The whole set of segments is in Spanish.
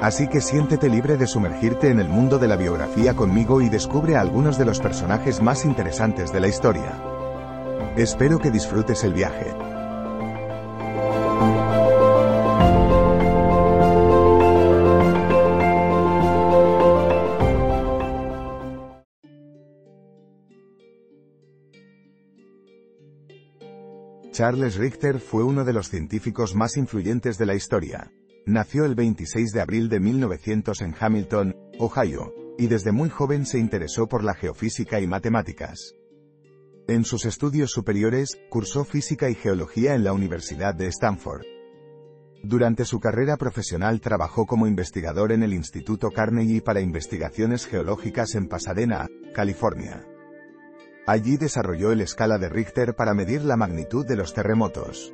Así que siéntete libre de sumergirte en el mundo de la biografía conmigo y descubre a algunos de los personajes más interesantes de la historia. Espero que disfrutes el viaje. Charles Richter fue uno de los científicos más influyentes de la historia. Nació el 26 de abril de 1900 en Hamilton, Ohio, y desde muy joven se interesó por la geofísica y matemáticas. En sus estudios superiores, cursó física y geología en la Universidad de Stanford. Durante su carrera profesional trabajó como investigador en el Instituto Carnegie para investigaciones geológicas en Pasadena, California. Allí desarrolló el escala de Richter para medir la magnitud de los terremotos.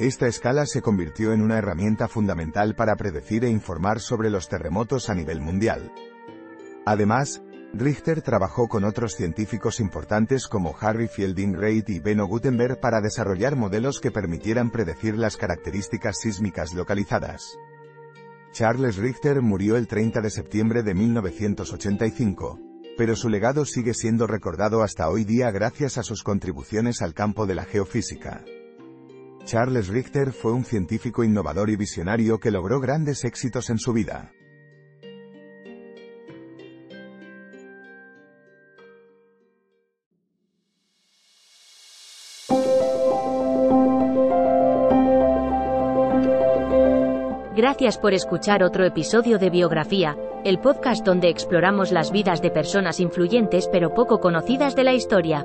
Esta escala se convirtió en una herramienta fundamental para predecir e informar sobre los terremotos a nivel mundial. Además, Richter trabajó con otros científicos importantes como Harry Fielding Reid y Benno Gutenberg para desarrollar modelos que permitieran predecir las características sísmicas localizadas. Charles Richter murió el 30 de septiembre de 1985, pero su legado sigue siendo recordado hasta hoy día gracias a sus contribuciones al campo de la geofísica. Charles Richter fue un científico innovador y visionario que logró grandes éxitos en su vida. Gracias por escuchar otro episodio de Biografía, el podcast donde exploramos las vidas de personas influyentes pero poco conocidas de la historia.